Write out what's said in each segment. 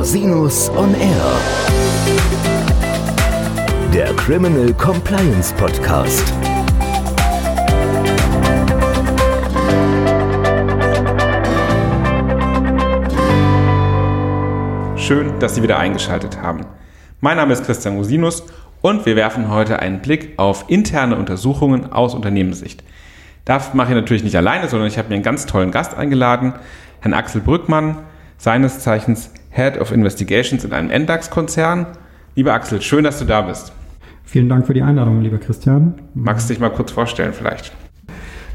Rosinus on Air. Der Criminal Compliance Podcast. Schön, dass Sie wieder eingeschaltet haben. Mein Name ist Christian Rosinus und wir werfen heute einen Blick auf interne Untersuchungen aus Unternehmenssicht. Das mache ich natürlich nicht alleine, sondern ich habe mir einen ganz tollen Gast eingeladen, Herrn Axel Brückmann, seines Zeichens Head of Investigations in einem NDAX-Konzern. Lieber Axel, schön, dass du da bist. Vielen Dank für die Einladung, lieber Christian. Magst du dich mal kurz vorstellen vielleicht?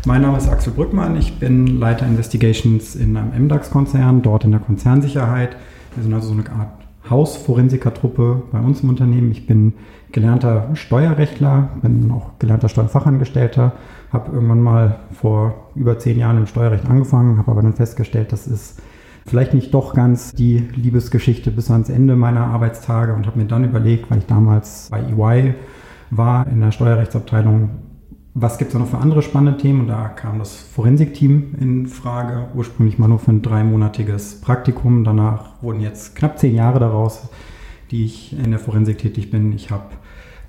Mein Name ist Axel Brückmann, ich bin Leiter Investigations in einem MDAX-Konzern, dort in der Konzernsicherheit. Wir sind also so eine Art Hausforensikertruppe bei uns im Unternehmen. Ich bin gelernter Steuerrechtler, bin auch gelernter Steuerfachangestellter, habe irgendwann mal vor über zehn Jahren im Steuerrecht angefangen, habe aber dann festgestellt, das ist vielleicht nicht doch ganz die Liebesgeschichte bis ans Ende meiner Arbeitstage und habe mir dann überlegt, weil ich damals bei EY war in der Steuerrechtsabteilung, was gibt es noch für andere spannende Themen? Und da kam das Forensikteam in Frage, ursprünglich mal nur für ein dreimonatiges Praktikum. Danach wurden jetzt knapp zehn Jahre daraus, die ich in der Forensik tätig bin. Ich habe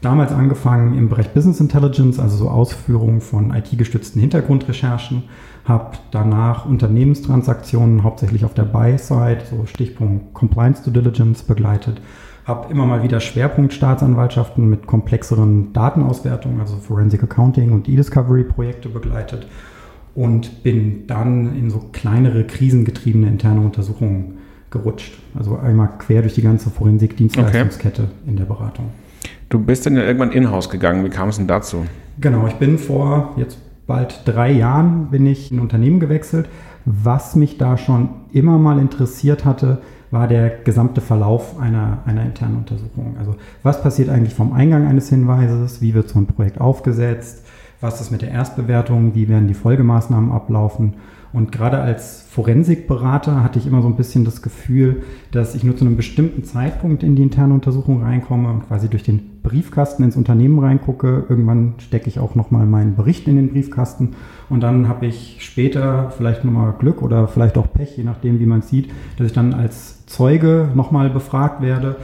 damals angefangen im Bereich Business Intelligence, also so Ausführung von IT-gestützten Hintergrundrecherchen, habe danach Unternehmenstransaktionen hauptsächlich auf der Buy-Side, so Stichpunkt Compliance Due Diligence begleitet habe immer mal wieder Schwerpunktstaatsanwaltschaften mit komplexeren Datenauswertungen, also Forensic Accounting und E-Discovery-Projekte begleitet und bin dann in so kleinere krisengetriebene interne Untersuchungen gerutscht. Also einmal quer durch die ganze Forensik-Dienstleistungskette okay. in der Beratung. Du bist dann ja irgendwann in-house gegangen. Wie kam es denn dazu? Genau, ich bin vor jetzt bald drei Jahren bin ich in ein Unternehmen gewechselt. Was mich da schon immer mal interessiert hatte, war der gesamte Verlauf einer, einer internen Untersuchung. Also was passiert eigentlich vom Eingang eines Hinweises, wie wird so ein Projekt aufgesetzt, was ist mit der Erstbewertung, wie werden die Folgemaßnahmen ablaufen. Und gerade als Forensikberater hatte ich immer so ein bisschen das Gefühl, dass ich nur zu einem bestimmten Zeitpunkt in die interne Untersuchung reinkomme und quasi durch den Briefkasten ins Unternehmen reingucke. Irgendwann stecke ich auch nochmal meinen Bericht in den Briefkasten und dann habe ich später vielleicht nochmal Glück oder vielleicht auch Pech, je nachdem, wie man es sieht, dass ich dann als Zeuge nochmal befragt werde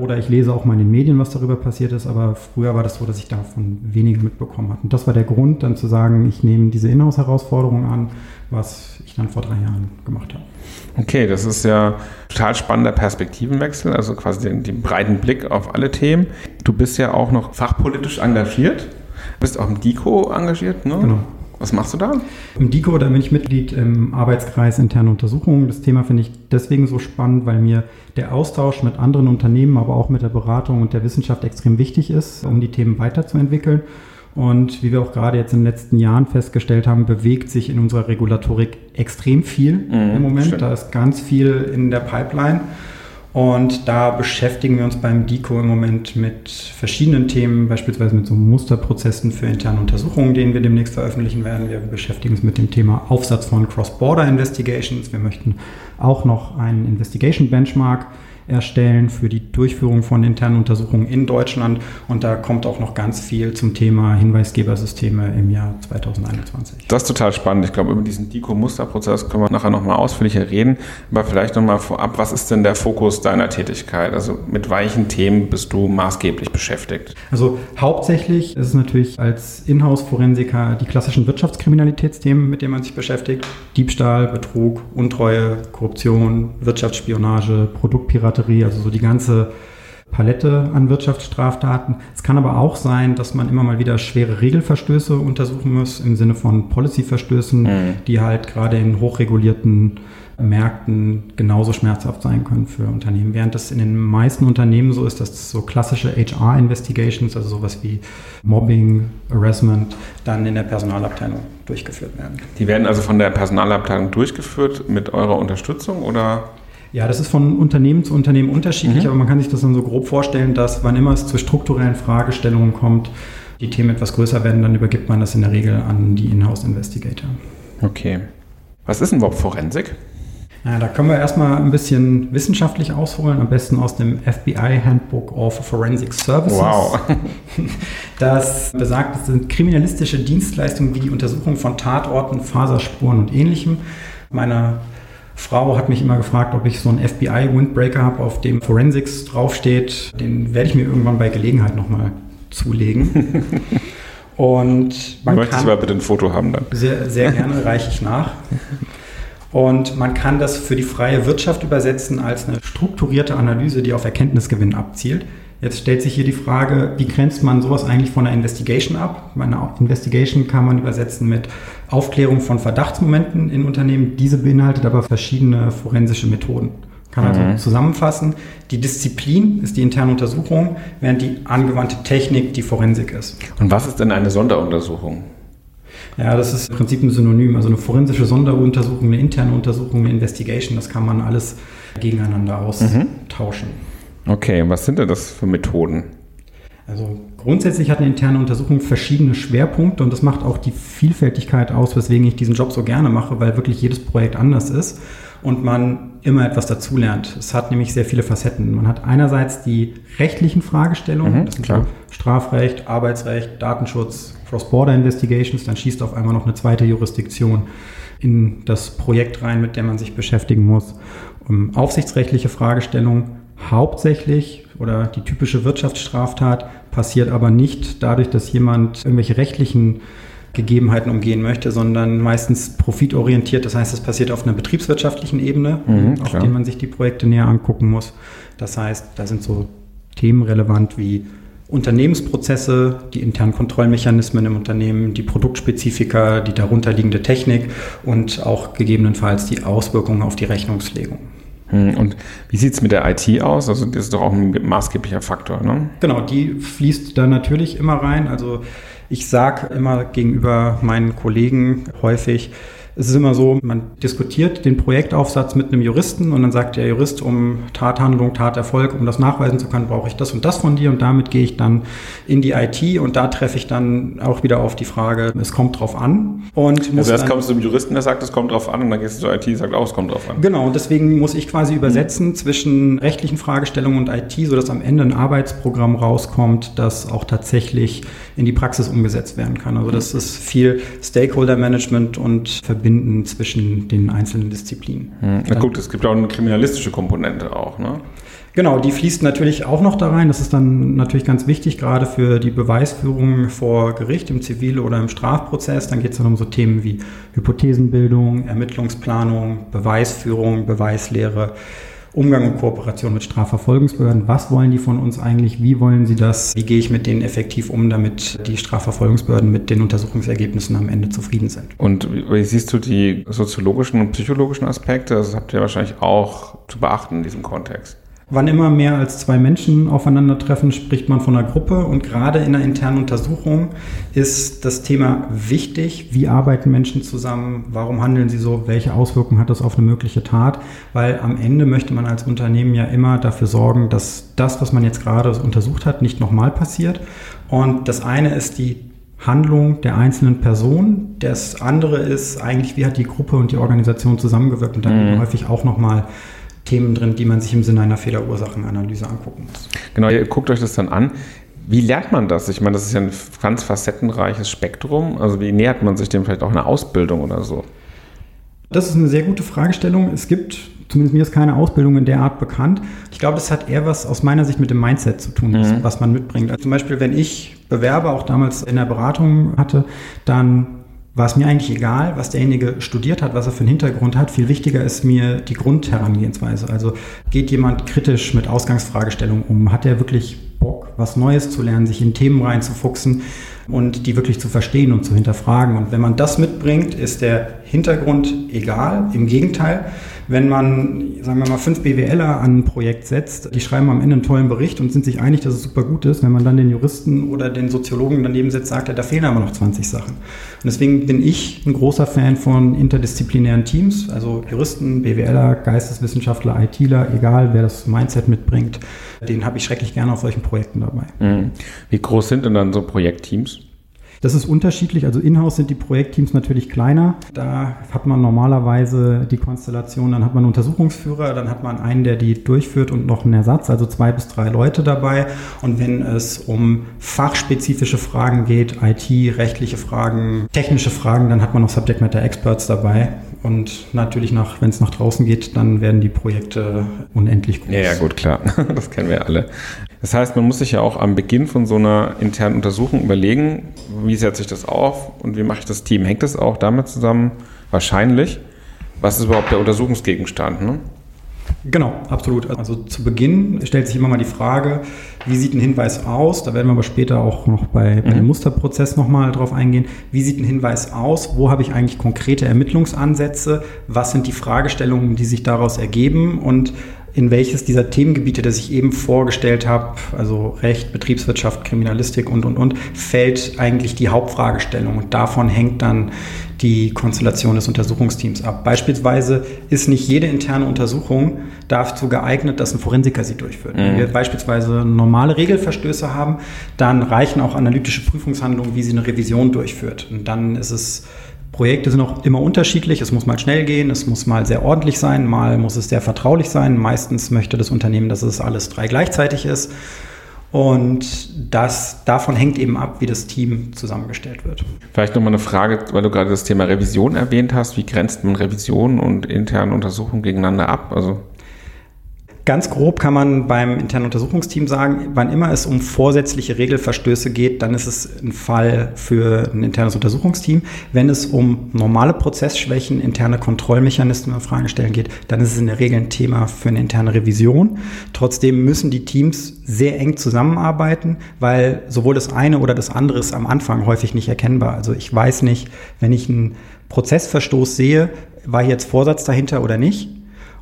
oder ich lese auch mal in den Medien, was darüber passiert ist, aber früher war das so, dass ich davon weniger mitbekommen habe. Und das war der Grund, dann zu sagen, ich nehme diese Inhouse-Herausforderung an, was ich dann vor drei Jahren gemacht habe. Okay, das ist ja total spannender Perspektivenwechsel, also quasi den, den breiten Blick auf alle Themen. Du bist ja auch noch fachpolitisch engagiert, bist auch im DICO engagiert, ne? Genau. Was machst du da? Im DICO, da bin ich Mitglied im Arbeitskreis interne Untersuchungen. Das Thema finde ich deswegen so spannend, weil mir der Austausch mit anderen Unternehmen, aber auch mit der Beratung und der Wissenschaft extrem wichtig ist, um die Themen weiterzuentwickeln. Und wie wir auch gerade jetzt in den letzten Jahren festgestellt haben, bewegt sich in unserer Regulatorik extrem viel mhm, im Moment. Stimmt. Da ist ganz viel in der Pipeline. Und da beschäftigen wir uns beim DICO im Moment mit verschiedenen Themen, beispielsweise mit so Musterprozessen für interne Untersuchungen, den wir demnächst veröffentlichen werden. Wir beschäftigen uns mit dem Thema Aufsatz von Cross-Border Investigations. Wir möchten auch noch einen Investigation Benchmark erstellen für die Durchführung von internen Untersuchungen in Deutschland. Und da kommt auch noch ganz viel zum Thema Hinweisgebersysteme im Jahr 2021. Das ist total spannend. Ich glaube, über diesen DICO-Musterprozess können wir nachher nochmal ausführlicher reden. Aber vielleicht nochmal vorab, was ist denn der Fokus deiner Tätigkeit? Also mit welchen Themen bist du maßgeblich beschäftigt? Also hauptsächlich ist es natürlich als Inhouse-Forensiker die klassischen Wirtschaftskriminalitätsthemen, mit denen man sich beschäftigt. Diebstahl, Betrug, Untreue, Korruption, Wirtschaftsspionage, Produktpiraterie Batterie, also so die ganze Palette an Wirtschaftsstraftaten. Es kann aber auch sein, dass man immer mal wieder schwere Regelverstöße untersuchen muss, im Sinne von Policyverstößen, mhm. die halt gerade in hochregulierten Märkten genauso schmerzhaft sein können für Unternehmen. Während das in den meisten Unternehmen so ist, dass so klassische HR-Investigations, also sowas wie Mobbing, Harassment, dann in der Personalabteilung durchgeführt werden. Die werden also von der Personalabteilung durchgeführt mit eurer Unterstützung oder? Ja, das ist von Unternehmen zu Unternehmen unterschiedlich, mhm. aber man kann sich das dann so grob vorstellen, dass wann immer es zu strukturellen Fragestellungen kommt, die Themen etwas größer werden, dann übergibt man das in der Regel an die Inhouse-Investigator. Okay. Was ist denn überhaupt Forensik? Ja, da können wir erstmal ein bisschen wissenschaftlich ausholen, am besten aus dem FBI Handbook of Forensic Services. Wow. Das besagt, es sind kriminalistische Dienstleistungen wie die Untersuchung von Tatorten, Faserspuren und ähnlichem. Meine Frau hat mich immer gefragt, ob ich so einen FBI-Windbreaker habe, auf dem Forensics draufsteht. Den werde ich mir irgendwann bei Gelegenheit nochmal zulegen. Und man Möchte kann, ich aber bitte ein Foto haben dann. Sehr, sehr gerne reiche ich nach. Und man kann das für die freie Wirtschaft übersetzen als eine strukturierte Analyse, die auf Erkenntnisgewinn abzielt. Jetzt stellt sich hier die Frage, wie grenzt man sowas eigentlich von einer Investigation ab? Eine Investigation kann man übersetzen mit Aufklärung von Verdachtsmomenten in Unternehmen. Diese beinhaltet aber verschiedene forensische Methoden. Kann also mhm. zusammenfassen, die Disziplin ist die interne Untersuchung, während die angewandte Technik die Forensik ist. Und was ist denn eine Sonderuntersuchung? Ja, das ist im Prinzip ein Synonym. Also eine forensische Sonderuntersuchung, eine interne Untersuchung, eine Investigation, das kann man alles gegeneinander austauschen. Mhm. Okay, was sind denn das für Methoden? Also grundsätzlich hat eine interne Untersuchung verschiedene Schwerpunkte und das macht auch die Vielfältigkeit aus, weswegen ich diesen Job so gerne mache, weil wirklich jedes Projekt anders ist und man immer etwas dazulernt. Es hat nämlich sehr viele Facetten. Man hat einerseits die rechtlichen Fragestellungen, mhm, das sind klar. Strafrecht, Arbeitsrecht, Datenschutz, Cross-Border Investigations, dann schießt auf einmal noch eine zweite Jurisdiktion in das Projekt rein, mit dem man sich beschäftigen muss. Um aufsichtsrechtliche Fragestellungen hauptsächlich oder die typische Wirtschaftsstraftat passiert aber nicht dadurch, dass jemand irgendwelche rechtlichen Gegebenheiten umgehen möchte, sondern meistens profitorientiert. Das heißt, es passiert auf einer betriebswirtschaftlichen Ebene, mhm, auf der man sich die Projekte näher angucken muss. Das heißt, da sind so Themen relevant wie Unternehmensprozesse, die internen Kontrollmechanismen im Unternehmen, die Produktspezifika, die darunterliegende Technik und auch gegebenenfalls die Auswirkungen auf die Rechnungslegung. Hm, und wie sieht es mit der IT aus? Also das ist doch auch ein maßgeblicher Faktor, ne? Genau, die fließt da natürlich immer rein. Also ich sage immer gegenüber meinen Kollegen häufig, es ist immer so, man diskutiert den Projektaufsatz mit einem Juristen und dann sagt der Jurist, um Tathandlung, Taterfolg, um das nachweisen zu können, brauche ich das und das von dir und damit gehe ich dann in die IT und da treffe ich dann auch wieder auf die Frage, es kommt drauf an. Und muss also erst kommst du zum Juristen, der sagt, es kommt drauf an und dann gehst du zur IT, sagt auch, es kommt drauf an. Genau, und deswegen muss ich quasi übersetzen mhm. zwischen rechtlichen Fragestellungen und IT, sodass am Ende ein Arbeitsprogramm rauskommt, das auch tatsächlich in die Praxis umgesetzt werden kann. Also das ist viel Stakeholder Management und Verbinden zwischen den einzelnen Disziplinen. Hm. Na gut, es gibt auch eine kriminalistische Komponente auch, ne? Genau, die fließt natürlich auch noch da rein. Das ist dann natürlich ganz wichtig, gerade für die Beweisführung vor Gericht im Zivil- oder im Strafprozess. Dann geht es dann um so Themen wie Hypothesenbildung, Ermittlungsplanung, Beweisführung, Beweislehre. Umgang und Kooperation mit Strafverfolgungsbehörden. Was wollen die von uns eigentlich? Wie wollen sie das? Wie gehe ich mit denen effektiv um, damit die Strafverfolgungsbehörden mit den Untersuchungsergebnissen am Ende zufrieden sind? Und wie siehst du die soziologischen und psychologischen Aspekte? Das habt ihr wahrscheinlich auch zu beachten in diesem Kontext. Wann immer mehr als zwei Menschen aufeinandertreffen, spricht man von einer Gruppe. Und gerade in einer internen Untersuchung ist das Thema wichtig. Wie arbeiten Menschen zusammen? Warum handeln sie so? Welche Auswirkungen hat das auf eine mögliche Tat? Weil am Ende möchte man als Unternehmen ja immer dafür sorgen, dass das, was man jetzt gerade untersucht hat, nicht nochmal passiert. Und das eine ist die Handlung der einzelnen Person. Das andere ist eigentlich, wie hat die Gruppe und die Organisation zusammengewirkt und dann mhm. häufig auch nochmal Themen drin, die man sich im Sinne einer Fehlerursachenanalyse angucken muss. Genau, ihr guckt euch das dann an. Wie lernt man das? Ich meine, das ist ja ein ganz facettenreiches Spektrum. Also wie nähert man sich dem vielleicht auch in der Ausbildung oder so? Das ist eine sehr gute Fragestellung. Es gibt, zumindest mir ist keine Ausbildung in der Art bekannt. Ich glaube, das hat eher was aus meiner Sicht mit dem Mindset zu tun, mhm. was man mitbringt. Also zum Beispiel, wenn ich Bewerber auch damals in der Beratung hatte, dann war es mir eigentlich egal, was derjenige studiert hat, was er für einen Hintergrund hat. Viel wichtiger ist mir die Grundherangehensweise. Also geht jemand kritisch mit Ausgangsfragestellungen um? Hat er wirklich Bock, was Neues zu lernen, sich in Themen reinzufuchsen und die wirklich zu verstehen und zu hinterfragen? Und wenn man das mitbringt, ist der Hintergrund egal. Im Gegenteil, wenn man, sagen wir mal, fünf BWLer an ein Projekt setzt, die schreiben am Ende einen tollen Bericht und sind sich einig, dass es super gut ist. Wenn man dann den Juristen oder den Soziologen daneben setzt, sagt er, da fehlen aber noch 20 Sachen. Und deswegen bin ich ein großer Fan von interdisziplinären Teams, also Juristen, BWLer, Geisteswissenschaftler, ITler, egal wer das Mindset mitbringt, den habe ich schrecklich gerne auf solchen Projekten dabei. Mhm. Wie groß sind denn dann so Projektteams? Das ist unterschiedlich. Also in-house sind die Projektteams natürlich kleiner. Da hat man normalerweise die Konstellation, dann hat man einen Untersuchungsführer, dann hat man einen, der die durchführt und noch einen Ersatz, also zwei bis drei Leute dabei. Und wenn es um fachspezifische Fragen geht, IT, rechtliche Fragen, technische Fragen, dann hat man noch Subject Matter Experts dabei. Und natürlich, nach, wenn es nach draußen geht, dann werden die Projekte unendlich groß. Ja, ja, gut, klar. Das kennen wir alle. Das heißt, man muss sich ja auch am Beginn von so einer internen Untersuchung überlegen, wie setze ich das auf und wie mache ich das Team? Hängt das auch damit zusammen? Wahrscheinlich. Was ist überhaupt der Untersuchungsgegenstand? Ne? Genau, absolut. Also zu Beginn stellt sich immer mal die Frage, wie sieht ein Hinweis aus? Da werden wir aber später auch noch bei, bei dem mhm. Musterprozess nochmal drauf eingehen. Wie sieht ein Hinweis aus? Wo habe ich eigentlich konkrete Ermittlungsansätze? Was sind die Fragestellungen, die sich daraus ergeben? Und in welches dieser Themengebiete, das ich eben vorgestellt habe, also Recht, Betriebswirtschaft, Kriminalistik und, und, und, fällt eigentlich die Hauptfragestellung. Und davon hängt dann die Konstellation des Untersuchungsteams ab. Beispielsweise ist nicht jede interne Untersuchung dazu geeignet, dass ein Forensiker sie durchführt. Mhm. Wenn wir beispielsweise normale Regelverstöße haben, dann reichen auch analytische Prüfungshandlungen, wie sie eine Revision durchführt. Und dann ist es Projekte sind auch immer unterschiedlich. Es muss mal schnell gehen, es muss mal sehr ordentlich sein, mal muss es sehr vertraulich sein. Meistens möchte das Unternehmen, dass es alles drei gleichzeitig ist. Und das, davon hängt eben ab, wie das Team zusammengestellt wird. Vielleicht nochmal eine Frage, weil du gerade das Thema Revision erwähnt hast. Wie grenzt man Revision und interne Untersuchungen gegeneinander ab? Also Ganz grob kann man beim internen Untersuchungsteam sagen, wann immer es um vorsätzliche Regelverstöße geht, dann ist es ein Fall für ein internes Untersuchungsteam. Wenn es um normale Prozessschwächen, interne Kontrollmechanismen, Fragen stellen geht, dann ist es in der Regel ein Thema für eine interne Revision. Trotzdem müssen die Teams sehr eng zusammenarbeiten, weil sowohl das eine oder das andere ist am Anfang häufig nicht erkennbar. Also ich weiß nicht, wenn ich einen Prozessverstoß sehe, war hier jetzt Vorsatz dahinter oder nicht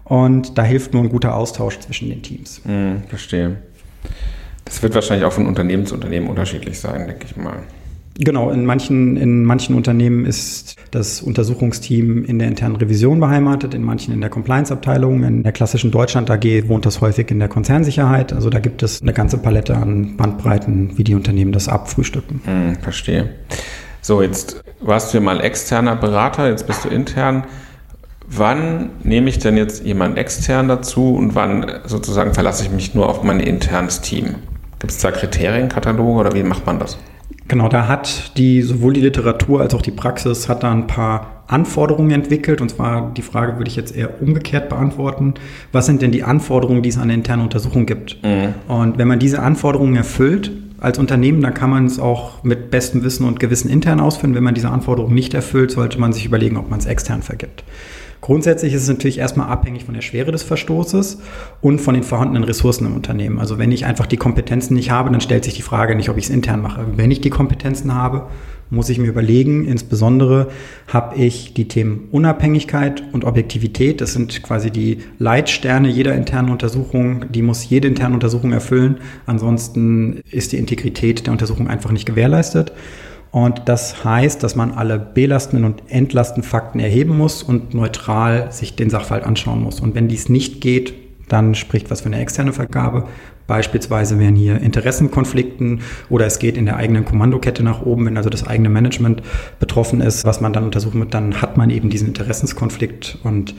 und da hilft nur ein guter Austausch zwischen den Teams. Hm, verstehe. Das wird wahrscheinlich auch von Unternehmen zu Unternehmen unterschiedlich sein, denke ich mal. Genau, in manchen, in manchen Unternehmen ist das Untersuchungsteam in der internen Revision beheimatet, in manchen in der Compliance-Abteilung. In der klassischen Deutschland AG wohnt das häufig in der Konzernsicherheit. Also da gibt es eine ganze Palette an Bandbreiten, wie die Unternehmen das abfrühstücken. Hm, verstehe. So, jetzt warst du ja mal externer Berater, jetzt bist du intern wann nehme ich denn jetzt jemanden extern dazu und wann sozusagen verlasse ich mich nur auf mein internes Team? Gibt es da Kriterienkataloge oder wie macht man das? Genau, da hat die sowohl die Literatur als auch die Praxis hat da ein paar Anforderungen entwickelt. Und zwar die Frage würde ich jetzt eher umgekehrt beantworten. Was sind denn die Anforderungen, die es an eine interne Untersuchung gibt? Mhm. Und wenn man diese Anforderungen erfüllt, als Unternehmen, dann kann man es auch mit bestem Wissen und Gewissen intern ausführen. Wenn man diese Anforderungen nicht erfüllt, sollte man sich überlegen, ob man es extern vergibt. Grundsätzlich ist es natürlich erstmal abhängig von der Schwere des Verstoßes und von den vorhandenen Ressourcen im Unternehmen. Also wenn ich einfach die Kompetenzen nicht habe, dann stellt sich die Frage nicht, ob ich es intern mache. Wenn ich die Kompetenzen habe, muss ich mir überlegen, insbesondere habe ich die Themen Unabhängigkeit und Objektivität. Das sind quasi die Leitsterne jeder internen Untersuchung. Die muss jede interne Untersuchung erfüllen. Ansonsten ist die Integrität der Untersuchung einfach nicht gewährleistet. Und das heißt, dass man alle belastenden und entlastenden Fakten erheben muss und neutral sich den Sachverhalt anschauen muss. Und wenn dies nicht geht, dann spricht was für eine externe Vergabe. Beispielsweise wären hier Interessenkonflikten oder es geht in der eigenen Kommandokette nach oben, wenn also das eigene Management betroffen ist, was man dann untersuchen wird, dann hat man eben diesen Interessenskonflikt und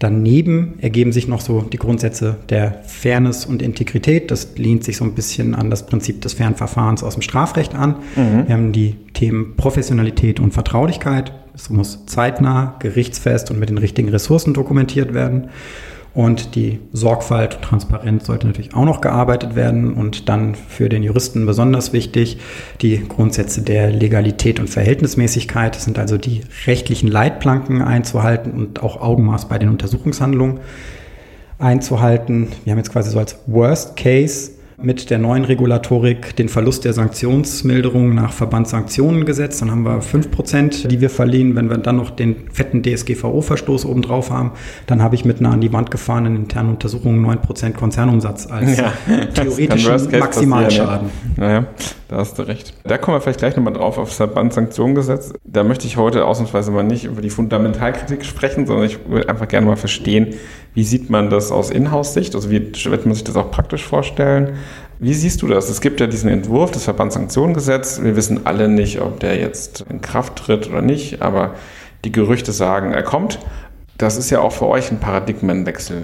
Daneben ergeben sich noch so die Grundsätze der Fairness und Integrität. Das lehnt sich so ein bisschen an das Prinzip des fairen Verfahrens aus dem Strafrecht an. Mhm. Wir haben die Themen Professionalität und Vertraulichkeit. Es muss zeitnah, gerichtsfest und mit den richtigen Ressourcen dokumentiert werden. Und die Sorgfalt und Transparenz sollte natürlich auch noch gearbeitet werden. Und dann für den Juristen besonders wichtig die Grundsätze der Legalität und Verhältnismäßigkeit. Das sind also die rechtlichen Leitplanken einzuhalten und auch Augenmaß bei den Untersuchungshandlungen einzuhalten. Wir haben jetzt quasi so als Worst Case mit der neuen Regulatorik den Verlust der Sanktionsmilderung nach Verbandssanktionengesetz. Dann haben wir 5%, die wir verliehen. Wenn wir dann noch den fetten DSGVO-Verstoß obendrauf haben, dann habe ich mit einer an die Wand gefahrenen internen Untersuchung 9% Konzernumsatz als ja, theoretischen Maximalschaden. Ja. Naja, da hast du recht. Da kommen wir vielleicht gleich nochmal drauf auf das Verbandssanktionengesetz. Da möchte ich heute ausnahmsweise mal nicht über die Fundamentalkritik sprechen, sondern ich würde einfach gerne mal verstehen, wie sieht man das aus Inhouse-Sicht? Also wie wird man sich das auch praktisch vorstellen? Wie siehst du das? Es gibt ja diesen Entwurf des Verbandssanktionengesetzes. Wir wissen alle nicht, ob der jetzt in Kraft tritt oder nicht, aber die Gerüchte sagen, er kommt. Das ist ja auch für euch ein Paradigmenwechsel.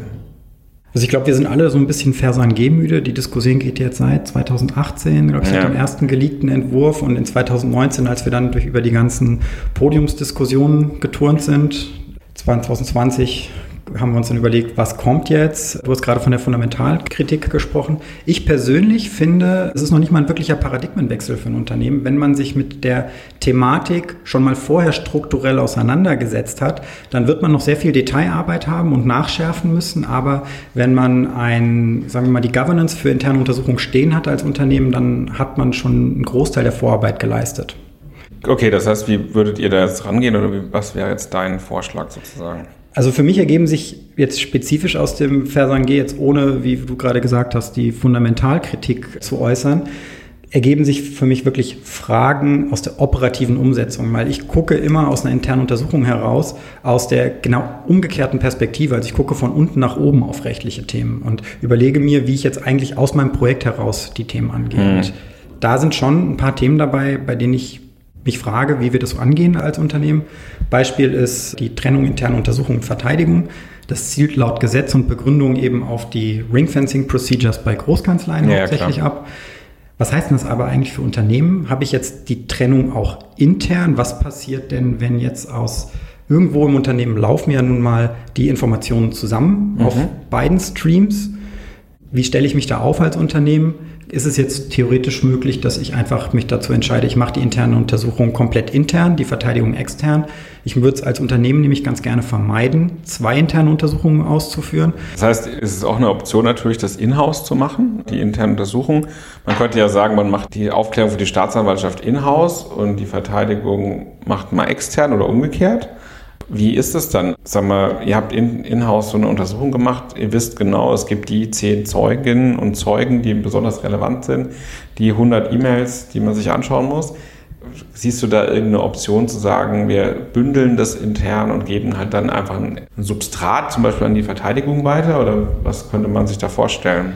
Also ich glaube, wir sind alle so ein bisschen Versan G-müde. Die Diskussion geht jetzt seit 2018, glaube ich, ja. seit dem ersten geleakten Entwurf und in 2019, als wir dann durch über die ganzen Podiumsdiskussionen geturnt sind, 2020 haben wir uns dann überlegt, was kommt jetzt? Du hast gerade von der Fundamentalkritik gesprochen. Ich persönlich finde, es ist noch nicht mal ein wirklicher Paradigmenwechsel für ein Unternehmen, wenn man sich mit der Thematik schon mal vorher strukturell auseinandergesetzt hat, dann wird man noch sehr viel Detailarbeit haben und nachschärfen müssen. Aber wenn man ein, sagen wir mal, die Governance für interne Untersuchungen stehen hat als Unternehmen, dann hat man schon einen Großteil der Vorarbeit geleistet. Okay, das heißt, wie würdet ihr da jetzt rangehen oder was wäre jetzt dein Vorschlag sozusagen? Also für mich ergeben sich jetzt spezifisch aus dem Versange, jetzt ohne, wie du gerade gesagt hast, die Fundamentalkritik zu äußern, ergeben sich für mich wirklich Fragen aus der operativen Umsetzung, weil ich gucke immer aus einer internen Untersuchung heraus, aus der genau umgekehrten Perspektive. Also ich gucke von unten nach oben auf rechtliche Themen und überlege mir, wie ich jetzt eigentlich aus meinem Projekt heraus die Themen angehe. Mhm. da sind schon ein paar Themen dabei, bei denen ich mich frage, wie wir das angehen als Unternehmen. Beispiel ist die Trennung interner Untersuchung und Verteidigung. Das zielt laut Gesetz und Begründung eben auf die Ringfencing Procedures bei Großkanzleien ja, hauptsächlich klar. ab. Was heißt denn das aber eigentlich für Unternehmen? Habe ich jetzt die Trennung auch intern? Was passiert denn, wenn jetzt aus irgendwo im Unternehmen laufen ja nun mal die Informationen zusammen mhm. auf beiden Streams? Wie stelle ich mich da auf als Unternehmen? Ist es jetzt theoretisch möglich, dass ich einfach mich dazu entscheide, ich mache die interne Untersuchung komplett intern, die Verteidigung extern. Ich würde es als Unternehmen nämlich ganz gerne vermeiden, zwei interne Untersuchungen auszuführen. Das heißt, ist es auch eine Option natürlich, das in-house zu machen, die interne Untersuchung. Man könnte ja sagen, man macht die Aufklärung für die Staatsanwaltschaft in-house und die Verteidigung macht mal extern oder umgekehrt. Wie ist es dann? Sag mal, ihr habt in-house in so eine Untersuchung gemacht. Ihr wisst genau, es gibt die zehn Zeuginnen und Zeugen, die besonders relevant sind, die 100 E-Mails, die man sich anschauen muss. Siehst du da irgendeine Option zu sagen, wir bündeln das intern und geben halt dann einfach ein Substrat zum Beispiel an die Verteidigung weiter? Oder was könnte man sich da vorstellen?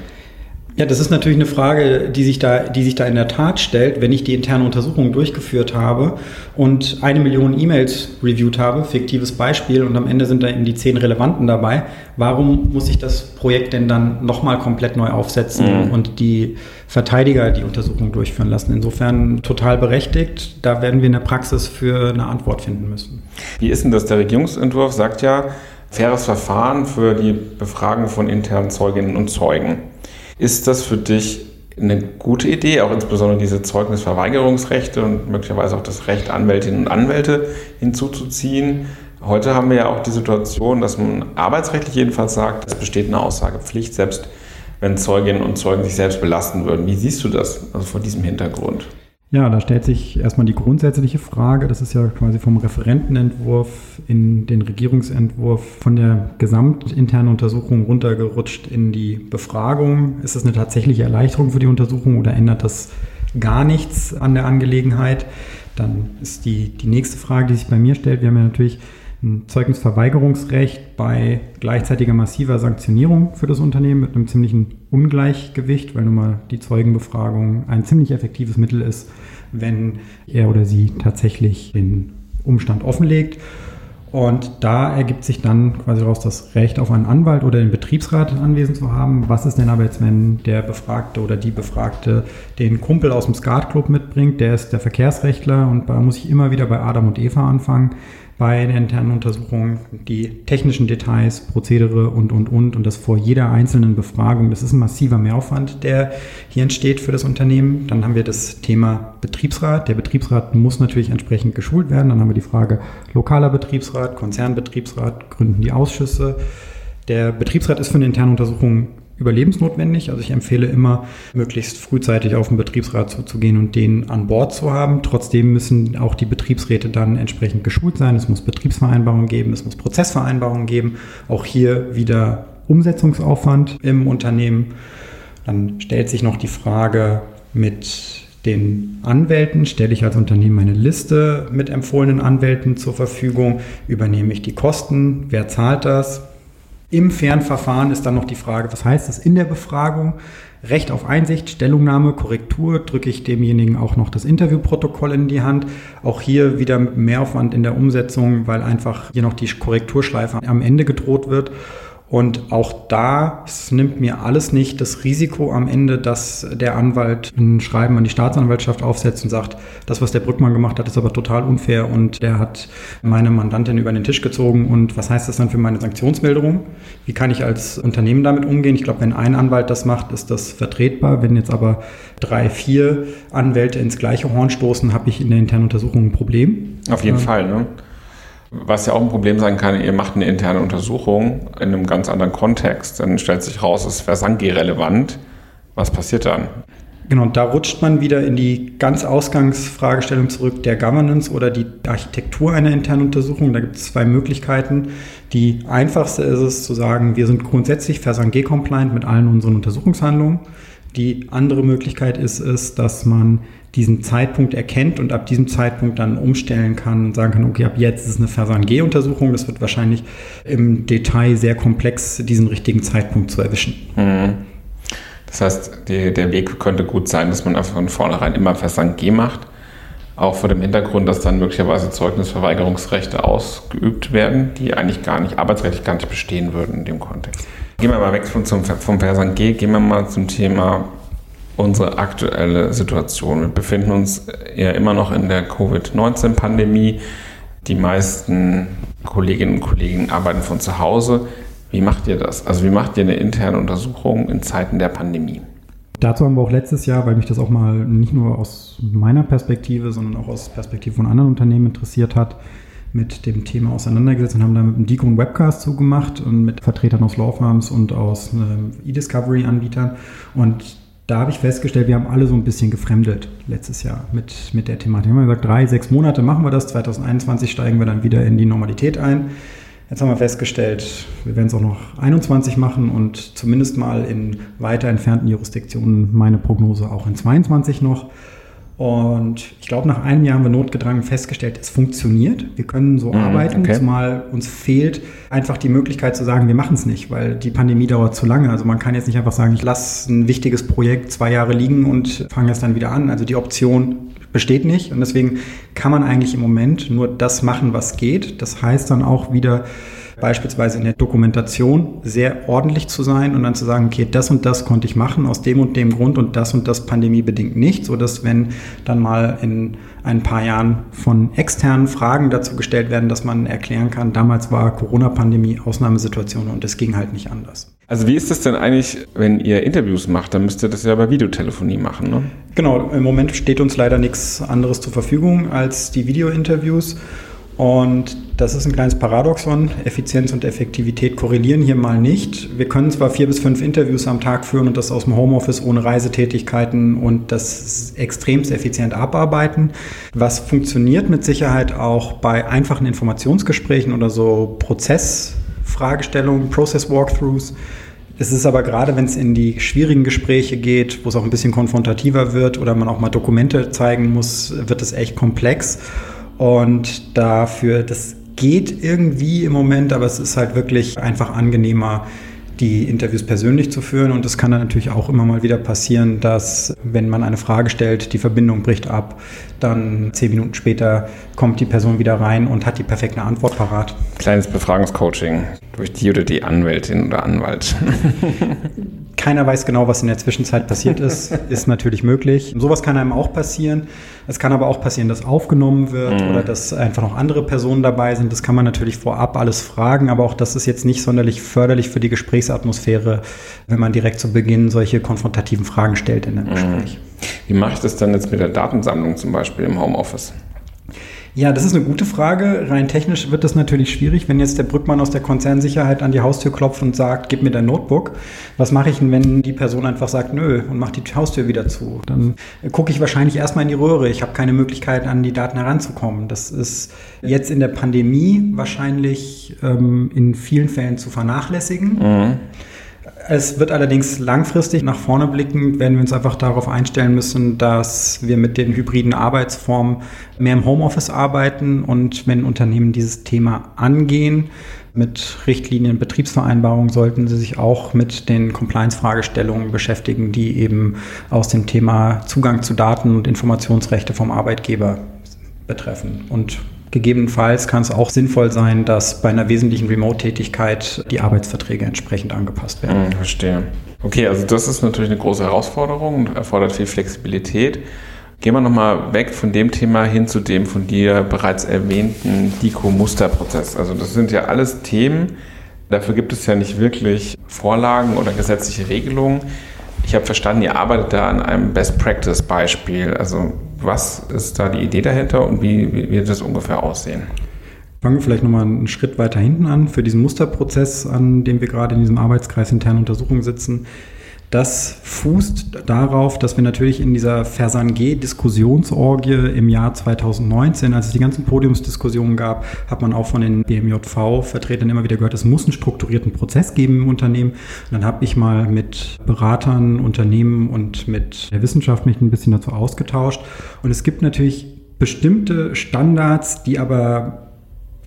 Ja, das ist natürlich eine Frage, die sich da, die sich da in der Tat stellt, wenn ich die interne Untersuchung durchgeführt habe und eine Million E-Mails reviewed habe, fiktives Beispiel, und am Ende sind da eben die zehn relevanten dabei. Warum muss ich das Projekt denn dann nochmal komplett neu aufsetzen mhm. und die Verteidiger die Untersuchung durchführen lassen? Insofern total berechtigt. Da werden wir in der Praxis für eine Antwort finden müssen. Wie ist denn das? Der Regierungsentwurf sagt ja, faires Verfahren für die Befragung von internen Zeuginnen und Zeugen. Ist das für dich eine gute Idee, auch insbesondere diese Zeugnisverweigerungsrechte und möglicherweise auch das Recht, Anwältinnen und Anwälte hinzuzuziehen? Heute haben wir ja auch die Situation, dass man arbeitsrechtlich jedenfalls sagt, es besteht eine Aussagepflicht, selbst wenn Zeuginnen und Zeugen sich selbst belasten würden. Wie siehst du das also vor diesem Hintergrund? Ja, da stellt sich erstmal die grundsätzliche Frage, das ist ja quasi vom Referentenentwurf in den Regierungsentwurf von der gesamtinternen Untersuchung runtergerutscht in die Befragung. Ist das eine tatsächliche Erleichterung für die Untersuchung oder ändert das gar nichts an der Angelegenheit? Dann ist die, die nächste Frage, die sich bei mir stellt, wir haben ja natürlich ein Zeugnisverweigerungsrecht bei gleichzeitiger massiver Sanktionierung für das Unternehmen mit einem ziemlichen Ungleichgewicht, weil nun mal die Zeugenbefragung ein ziemlich effektives Mittel ist, wenn er oder sie tatsächlich den Umstand offenlegt. Und da ergibt sich dann quasi daraus das Recht auf einen Anwalt oder den Betriebsrat anwesend zu haben. Was ist denn aber jetzt, wenn der Befragte oder die Befragte den Kumpel aus dem Skatclub mitbringt? Der ist der Verkehrsrechtler und da muss ich immer wieder bei Adam und Eva anfangen bei der internen Untersuchung, die technischen Details, Prozedere und, und, und und das vor jeder einzelnen Befragung. Das ist ein massiver Mehraufwand, der hier entsteht für das Unternehmen. Dann haben wir das Thema Betriebsrat. Der Betriebsrat muss natürlich entsprechend geschult werden. Dann haben wir die Frage lokaler Betriebsrat, Konzernbetriebsrat, gründen die Ausschüsse. Der Betriebsrat ist für eine interne Untersuchung überlebensnotwendig. Also ich empfehle immer, möglichst frühzeitig auf den Betriebsrat zuzugehen und den an Bord zu haben. Trotzdem müssen auch die Betriebsräte dann entsprechend geschult sein. Es muss Betriebsvereinbarungen geben, es muss Prozessvereinbarungen geben. Auch hier wieder Umsetzungsaufwand im Unternehmen. Dann stellt sich noch die Frage mit den Anwälten, stelle ich als Unternehmen eine Liste mit empfohlenen Anwälten zur Verfügung, übernehme ich die Kosten, wer zahlt das, im Fernverfahren ist dann noch die Frage, was heißt das in der Befragung? Recht auf Einsicht, Stellungnahme, Korrektur, drücke ich demjenigen auch noch das Interviewprotokoll in die Hand. Auch hier wieder Mehraufwand in der Umsetzung, weil einfach hier noch die Korrekturschleife am Ende gedroht wird. Und auch da es nimmt mir alles nicht das Risiko am Ende, dass der Anwalt ein Schreiben an die Staatsanwaltschaft aufsetzt und sagt, das, was der Brückmann gemacht hat, ist aber total unfair und der hat meine Mandantin über den Tisch gezogen. Und was heißt das dann für meine Sanktionsmilderung? Wie kann ich als Unternehmen damit umgehen? Ich glaube, wenn ein Anwalt das macht, ist das vertretbar. Wenn jetzt aber drei, vier Anwälte ins gleiche Horn stoßen, habe ich in der internen Untersuchung ein Problem. Auf jeden ähm, Fall, ne? Was ja auch ein Problem sein kann, ihr macht eine interne Untersuchung in einem ganz anderen Kontext. Dann stellt sich raus, es wäre Sangi-relevant. Was passiert dann? Genau, da rutscht man wieder in die ganz Ausgangsfragestellung zurück, der Governance oder die Architektur einer internen Untersuchung. Da gibt es zwei Möglichkeiten. Die einfachste ist es zu sagen, wir sind grundsätzlich Versang-G-compliant mit allen unseren Untersuchungshandlungen. Die andere Möglichkeit ist es, dass man diesen Zeitpunkt erkennt und ab diesem Zeitpunkt dann umstellen kann und sagen kann, okay, ab jetzt ist es eine Versan-G-Untersuchung. Das wird wahrscheinlich im Detail sehr komplex, diesen richtigen Zeitpunkt zu erwischen. Mhm. Das heißt, die, der Weg könnte gut sein, dass man von vornherein immer Versan G macht. Auch vor dem Hintergrund, dass dann möglicherweise Zeugnisverweigerungsrechte ausgeübt werden, die eigentlich gar nicht, arbeitsrechtlich gar nicht bestehen würden in dem Kontext. Gehen wir mal weg vom, vom Versan G, gehen wir mal zum Thema unsere aktuelle Situation. Wir befinden uns ja immer noch in der Covid-19-Pandemie. Die meisten Kolleginnen und Kollegen arbeiten von zu Hause. Wie macht ihr das? Also wie macht ihr eine interne Untersuchung in Zeiten der Pandemie? Dazu haben wir auch letztes Jahr, weil mich das auch mal nicht nur aus meiner Perspektive, sondern auch aus Perspektive von anderen Unternehmen interessiert hat, mit dem Thema auseinandergesetzt und haben da mit einem Deacon Webcast zugemacht und mit Vertretern aus Law Firms und aus äh, E-Discovery-Anbietern. Und da habe ich festgestellt, wir haben alle so ein bisschen gefremdelt letztes Jahr mit, mit der Thematik. Wir haben gesagt, drei, sechs Monate machen wir das, 2021 steigen wir dann wieder in die Normalität ein. Jetzt haben wir festgestellt, wir werden es auch noch 21 machen und zumindest mal in weiter entfernten Jurisdiktionen meine Prognose auch in 22 noch. Und ich glaube, nach einem Jahr haben wir notgedrungen festgestellt, es funktioniert. Wir können so mm, arbeiten, okay. zumal uns fehlt einfach die Möglichkeit zu sagen, wir machen es nicht, weil die Pandemie dauert zu lange. Also man kann jetzt nicht einfach sagen, ich lasse ein wichtiges Projekt zwei Jahre liegen und fange es dann wieder an. Also die Option besteht nicht. Und deswegen kann man eigentlich im Moment nur das machen, was geht. Das heißt dann auch wieder, beispielsweise in der Dokumentation sehr ordentlich zu sein und dann zu sagen, okay, das und das konnte ich machen aus dem und dem Grund und das und das pandemiebedingt nicht, so dass wenn dann mal in ein paar Jahren von externen Fragen dazu gestellt werden, dass man erklären kann, damals war Corona-Pandemie Ausnahmesituation und es ging halt nicht anders. Also wie ist das denn eigentlich, wenn ihr Interviews macht? Dann müsst ihr das ja bei Videotelefonie machen, ne? Genau, im Moment steht uns leider nichts anderes zur Verfügung als die Videointerviews. Und das ist ein kleines Paradoxon. Effizienz und Effektivität korrelieren hier mal nicht. Wir können zwar vier bis fünf Interviews am Tag führen und das aus dem Homeoffice ohne Reisetätigkeiten und das extremst effizient abarbeiten. Was funktioniert mit Sicherheit auch bei einfachen Informationsgesprächen oder so Prozessfragestellungen, Process Walkthroughs. Es ist aber gerade, wenn es in die schwierigen Gespräche geht, wo es auch ein bisschen konfrontativer wird oder man auch mal Dokumente zeigen muss, wird es echt komplex. Und dafür, das geht irgendwie im Moment, aber es ist halt wirklich einfach angenehmer, die Interviews persönlich zu führen. Und es kann dann natürlich auch immer mal wieder passieren, dass, wenn man eine Frage stellt, die Verbindung bricht ab, dann zehn Minuten später kommt die Person wieder rein und hat die perfekte Antwort parat. Kleines Befragungscoaching durch die oder die Anwältin oder Anwalt. Keiner weiß genau, was in der Zwischenzeit passiert ist. ist natürlich möglich. Sowas kann einem auch passieren. Es kann aber auch passieren, dass aufgenommen wird mhm. oder dass einfach noch andere Personen dabei sind. Das kann man natürlich vorab alles fragen, aber auch das ist jetzt nicht sonderlich förderlich für die Gesprächsatmosphäre, wenn man direkt zu Beginn solche konfrontativen Fragen stellt in einem mhm. Gespräch. Wie mache ich das dann jetzt mit der Datensammlung zum Beispiel im Homeoffice? Ja, das ist eine gute Frage. Rein technisch wird das natürlich schwierig, wenn jetzt der Brückmann aus der Konzernsicherheit an die Haustür klopft und sagt, gib mir dein Notebook. Was mache ich denn, wenn die Person einfach sagt, nö, und macht die Haustür wieder zu? Dann gucke ich wahrscheinlich erstmal in die Röhre. Ich habe keine Möglichkeit, an die Daten heranzukommen. Das ist jetzt in der Pandemie wahrscheinlich ähm, in vielen Fällen zu vernachlässigen. Mhm. Es wird allerdings langfristig nach vorne blicken, wenn wir uns einfach darauf einstellen müssen, dass wir mit den hybriden Arbeitsformen mehr im Homeoffice arbeiten und wenn Unternehmen dieses Thema angehen, mit Richtlinien, Betriebsvereinbarungen sollten sie sich auch mit den Compliance-Fragestellungen beschäftigen, die eben aus dem Thema Zugang zu Daten und Informationsrechte vom Arbeitgeber betreffen. Und Gegebenenfalls kann es auch sinnvoll sein, dass bei einer wesentlichen Remote-Tätigkeit die Arbeitsverträge entsprechend angepasst werden. Hm, verstehe. Okay, also das ist natürlich eine große Herausforderung und erfordert viel Flexibilität. Gehen wir nochmal weg von dem Thema hin zu dem von dir bereits erwähnten DICO-Musterprozess. Also das sind ja alles Themen, dafür gibt es ja nicht wirklich Vorlagen oder gesetzliche Regelungen. Ich habe verstanden, ihr arbeitet da an einem Best-Practice-Beispiel. Also was ist da die Idee dahinter und wie, wie wird das ungefähr aussehen? Fangen wir vielleicht nochmal einen Schritt weiter hinten an. Für diesen Musterprozess, an dem wir gerade in diesem Arbeitskreis interne Untersuchung sitzen, das fußt darauf, dass wir natürlich in dieser Versange-Diskussionsorgie im Jahr 2019, als es die ganzen Podiumsdiskussionen gab, hat man auch von den BMJV-Vertretern immer wieder gehört, es muss einen strukturierten Prozess geben im Unternehmen. Und dann habe ich mal mit Beratern, Unternehmen und mit der Wissenschaft mich ein bisschen dazu ausgetauscht. Und es gibt natürlich bestimmte Standards, die aber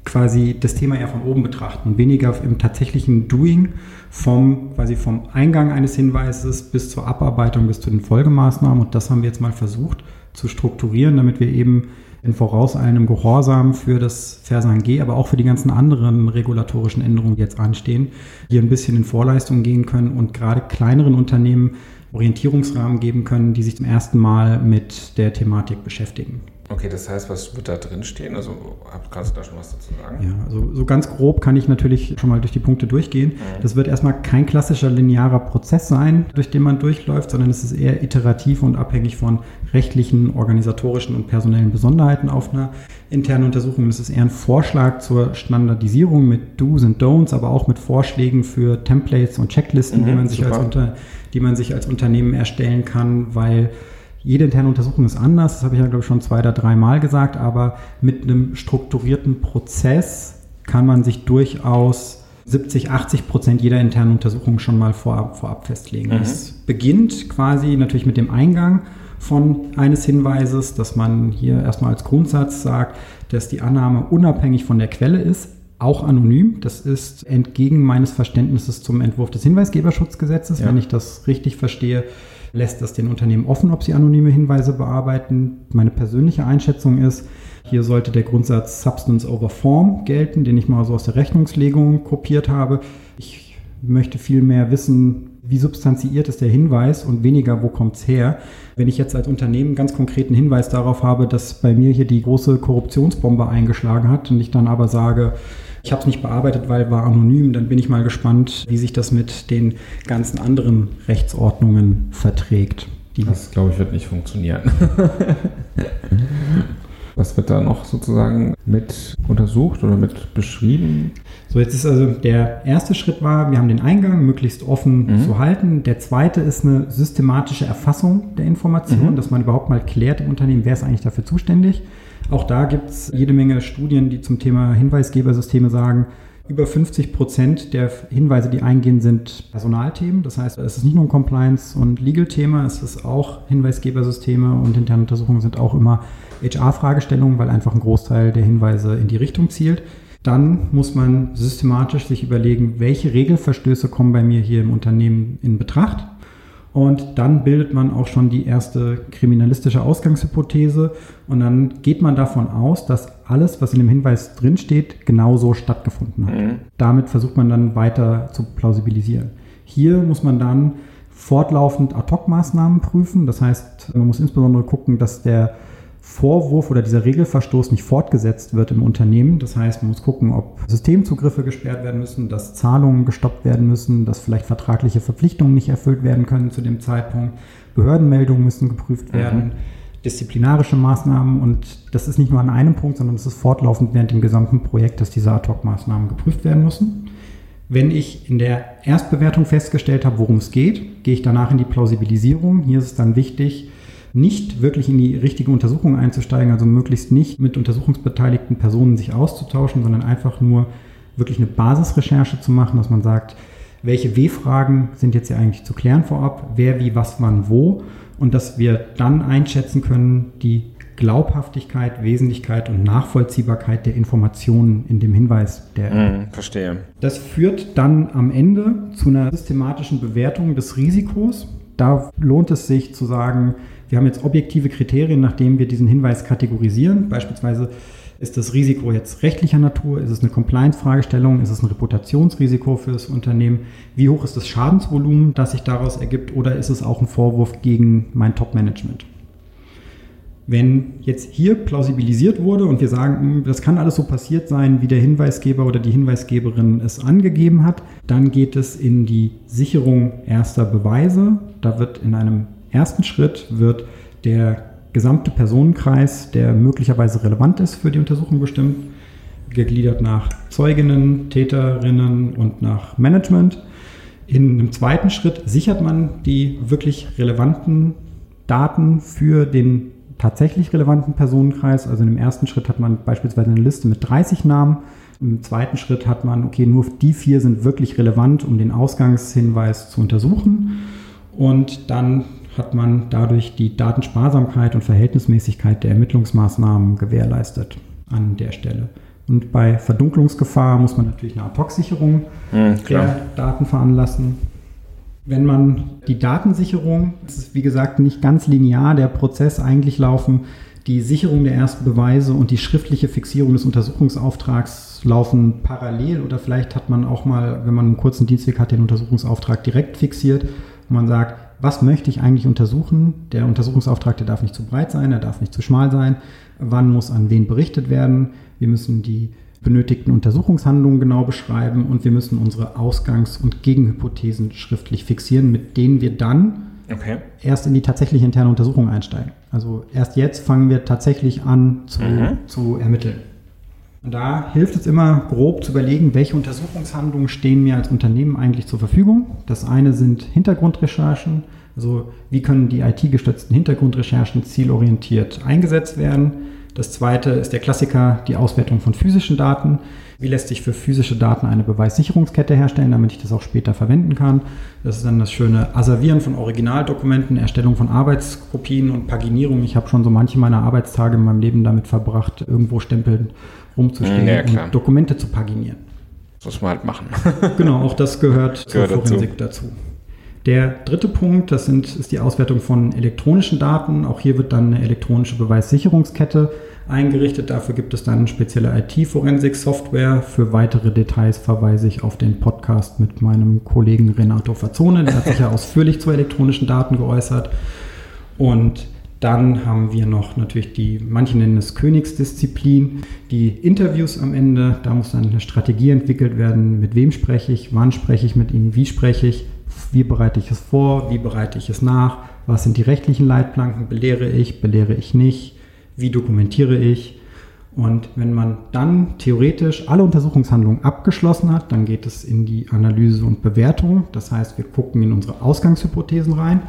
quasi das Thema eher von oben betrachten weniger im tatsächlichen Doing vom, quasi vom Eingang eines Hinweises bis zur Abarbeitung, bis zu den Folgemaßnahmen. Und das haben wir jetzt mal versucht zu strukturieren, damit wir eben in vorauseilendem Gehorsam für das Versan G, aber auch für die ganzen anderen regulatorischen Änderungen, die jetzt anstehen, hier ein bisschen in Vorleistung gehen können und gerade kleineren Unternehmen Orientierungsrahmen geben können, die sich zum ersten Mal mit der Thematik beschäftigen. Okay, das heißt, was wird da drin stehen? Also kannst du da schon was dazu sagen? Ja, also so ganz grob kann ich natürlich schon mal durch die Punkte durchgehen. Mhm. Das wird erstmal kein klassischer linearer Prozess sein, durch den man durchläuft, sondern es ist eher iterativ und abhängig von rechtlichen, organisatorischen und personellen Besonderheiten auf einer internen Untersuchung. Es ist eher ein Vorschlag zur Standardisierung mit Do's und Don'ts, aber auch mit Vorschlägen für Templates und Checklisten, mhm, die, man sich als unter, die man sich als Unternehmen erstellen kann, weil jede interne Untersuchung ist anders, das habe ich ja, glaube ich, schon zwei oder drei Mal gesagt, aber mit einem strukturierten Prozess kann man sich durchaus 70, 80 Prozent jeder internen Untersuchung schon mal vorab, vorab festlegen. Mhm. Es beginnt quasi natürlich mit dem Eingang von eines Hinweises, dass man hier erstmal als Grundsatz sagt, dass die Annahme unabhängig von der Quelle ist, auch anonym. Das ist entgegen meines Verständnisses zum Entwurf des Hinweisgeberschutzgesetzes, ja. wenn ich das richtig verstehe lässt das den Unternehmen offen, ob sie anonyme Hinweise bearbeiten. Meine persönliche Einschätzung ist, hier sollte der Grundsatz Substance over Form gelten, den ich mal so aus der Rechnungslegung kopiert habe. Ich möchte viel mehr wissen, wie substanziiert ist der Hinweis und weniger, wo kommt es her. Wenn ich jetzt als Unternehmen ganz konkreten Hinweis darauf habe, dass bei mir hier die große Korruptionsbombe eingeschlagen hat und ich dann aber sage, ich habe es nicht bearbeitet, weil war anonym. Dann bin ich mal gespannt, wie sich das mit den ganzen anderen Rechtsordnungen verträgt. das, glaube ich, wird nicht funktionieren. Was wird da noch sozusagen mit untersucht oder mit beschrieben? So, jetzt ist also der erste Schritt war, wir haben den Eingang möglichst offen mhm. zu halten. Der zweite ist eine systematische Erfassung der Informationen, mhm. dass man überhaupt mal klärt im Unternehmen, wer ist eigentlich dafür zuständig. Auch da gibt es jede Menge Studien, die zum Thema Hinweisgebersysteme sagen, über 50 Prozent der Hinweise, die eingehen, sind Personalthemen. Das heißt, es ist nicht nur ein Compliance- und Legal-Thema, es ist auch Hinweisgebersysteme und interne Untersuchungen sind auch immer HR-Fragestellungen, weil einfach ein Großteil der Hinweise in die Richtung zielt. Dann muss man systematisch sich überlegen, welche Regelverstöße kommen bei mir hier im Unternehmen in Betracht und dann bildet man auch schon die erste kriminalistische Ausgangshypothese. Und dann geht man davon aus, dass alles, was in dem Hinweis drinsteht, genauso stattgefunden hat. Mhm. Damit versucht man dann weiter zu plausibilisieren. Hier muss man dann fortlaufend Ad-Hoc-Maßnahmen prüfen. Das heißt, man muss insbesondere gucken, dass der Vorwurf oder dieser Regelverstoß nicht fortgesetzt wird im Unternehmen. Das heißt, man muss gucken, ob Systemzugriffe gesperrt werden müssen, dass Zahlungen gestoppt werden müssen, dass vielleicht vertragliche Verpflichtungen nicht erfüllt werden können zu dem Zeitpunkt. Behördenmeldungen müssen geprüft werden, mhm. disziplinarische Maßnahmen und das ist nicht nur an einem Punkt, sondern es ist fortlaufend während dem gesamten Projekt, dass diese Ad-Hoc-Maßnahmen geprüft werden müssen. Wenn ich in der Erstbewertung festgestellt habe, worum es geht, gehe ich danach in die Plausibilisierung. Hier ist es dann wichtig, nicht wirklich in die richtige Untersuchung einzusteigen, also möglichst nicht mit untersuchungsbeteiligten Personen sich auszutauschen, sondern einfach nur wirklich eine Basisrecherche zu machen, dass man sagt, welche W-Fragen sind jetzt hier eigentlich zu klären vorab, wer, wie, was, wann, wo und dass wir dann einschätzen können, die Glaubhaftigkeit, Wesentlichkeit und Nachvollziehbarkeit der Informationen in dem Hinweis. Der mm, verstehe. Das führt dann am Ende zu einer systematischen Bewertung des Risikos. Da lohnt es sich zu sagen, wir haben jetzt objektive Kriterien, nach denen wir diesen Hinweis kategorisieren. Beispielsweise Ist das Risiko jetzt rechtlicher Natur? Ist es eine Compliance-Fragestellung? Ist es ein Reputationsrisiko für das Unternehmen? Wie hoch ist das Schadensvolumen, das sich daraus ergibt? Oder ist es auch ein Vorwurf gegen mein Top-Management? Wenn jetzt hier plausibilisiert wurde und wir sagen, hm, das kann alles so passiert sein, wie der Hinweisgeber oder die Hinweisgeberin es angegeben hat, dann geht es in die Sicherung erster Beweise. Da wird in einem ersten Schritt wird der gesamte Personenkreis, der möglicherweise relevant ist für die Untersuchung bestimmt, gegliedert nach Zeuginnen, Täterinnen und nach Management. In einem zweiten Schritt sichert man die wirklich relevanten Daten für den tatsächlich relevanten Personenkreis. Also im ersten Schritt hat man beispielsweise eine Liste mit 30 Namen. Im zweiten Schritt hat man, okay, nur die vier sind wirklich relevant, um den Ausgangshinweis zu untersuchen. Und dann hat man dadurch die Datensparsamkeit und Verhältnismäßigkeit der Ermittlungsmaßnahmen gewährleistet an der Stelle. Und bei Verdunklungsgefahr muss man natürlich eine Ad-Hoc-Sicherung hm, der Daten veranlassen. Wenn man die Datensicherung, es ist wie gesagt nicht ganz linear der Prozess eigentlich laufen, die Sicherung der ersten Beweise und die schriftliche Fixierung des Untersuchungsauftrags laufen parallel oder vielleicht hat man auch mal, wenn man einen kurzen Dienstweg hat, den Untersuchungsauftrag direkt fixiert und man sagt, was möchte ich eigentlich untersuchen? Der Untersuchungsauftrag, der darf nicht zu breit sein, der darf nicht zu schmal sein. Wann muss an wen berichtet werden? Wir müssen die benötigten Untersuchungshandlungen genau beschreiben und wir müssen unsere Ausgangs- und Gegenhypothesen schriftlich fixieren, mit denen wir dann okay. erst in die tatsächliche interne Untersuchung einsteigen. Also erst jetzt fangen wir tatsächlich an zu, mhm. zu ermitteln. Und da hilft es immer grob zu überlegen, welche Untersuchungshandlungen stehen mir als Unternehmen eigentlich zur Verfügung. Das eine sind Hintergrundrecherchen, also wie können die IT-gestützten Hintergrundrecherchen zielorientiert eingesetzt werden. Das zweite ist der Klassiker, die Auswertung von physischen Daten. Wie lässt sich für physische Daten eine Beweissicherungskette herstellen, damit ich das auch später verwenden kann? Das ist dann das schöne Asservieren von Originaldokumenten, Erstellung von Arbeitskopien und Paginierung. Ich habe schon so manche meiner Arbeitstage in meinem Leben damit verbracht, irgendwo Stempeln rumzustehen ja, und Dokumente zu paginieren. Das muss man halt machen. genau, auch das gehört, gehört zur Forensik dazu. dazu. Der dritte Punkt, das sind, ist die Auswertung von elektronischen Daten. Auch hier wird dann eine elektronische Beweissicherungskette eingerichtet. Dafür gibt es dann spezielle IT-Forensik-Software. Für weitere Details verweise ich auf den Podcast mit meinem Kollegen Renato Fazzone. Der hat sich ja ausführlich zu elektronischen Daten geäußert. Und dann haben wir noch natürlich die, manche nennen es Königsdisziplin, die Interviews am Ende. Da muss dann eine Strategie entwickelt werden. Mit wem spreche ich? Wann spreche ich mit ihnen? Wie spreche ich? Wie bereite ich es vor? Wie bereite ich es nach? Was sind die rechtlichen Leitplanken? Belehre ich? Belehre ich nicht? wie dokumentiere ich. Und wenn man dann theoretisch alle Untersuchungshandlungen abgeschlossen hat, dann geht es in die Analyse und Bewertung. Das heißt, wir gucken in unsere Ausgangshypothesen rein,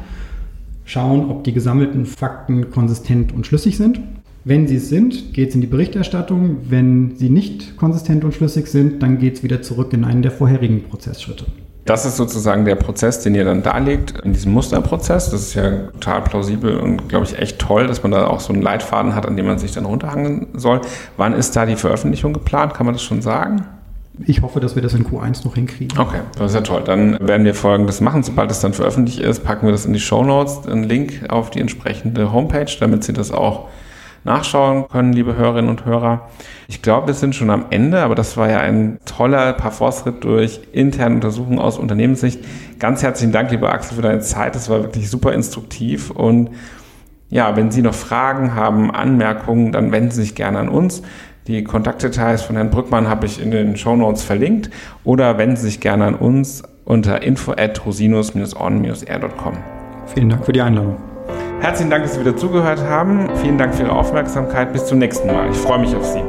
schauen, ob die gesammelten Fakten konsistent und schlüssig sind. Wenn sie es sind, geht es in die Berichterstattung. Wenn sie nicht konsistent und schlüssig sind, dann geht es wieder zurück in einen der vorherigen Prozessschritte. Das ist sozusagen der Prozess, den ihr dann darlegt in diesem Musterprozess. Das ist ja total plausibel und, glaube ich, echt toll, dass man da auch so einen Leitfaden hat, an dem man sich dann runterhangen soll. Wann ist da die Veröffentlichung geplant? Kann man das schon sagen? Ich hoffe, dass wir das in Q1 noch hinkriegen. Okay, das ist ja toll. Dann werden wir Folgendes machen. Sobald es dann veröffentlicht ist, packen wir das in die Show Notes, einen Link auf die entsprechende Homepage, damit Sie das auch nachschauen können, liebe Hörerinnen und Hörer. Ich glaube, wir sind schon am Ende, aber das war ja ein toller Parforce-Ritt durch interne Untersuchungen aus Unternehmenssicht. Ganz herzlichen Dank, lieber Axel, für deine Zeit. Das war wirklich super instruktiv und ja, wenn Sie noch Fragen haben, Anmerkungen, dann wenden Sie sich gerne an uns. Die Kontaktdetails von Herrn Brückmann habe ich in den Show Notes verlinkt oder wenden Sie sich gerne an uns unter info at rosinus-on-r.com. Vielen Dank für die Einladung. Herzlichen Dank, dass Sie wieder zugehört haben. Vielen Dank für Ihre Aufmerksamkeit. Bis zum nächsten Mal. Ich freue mich auf Sie.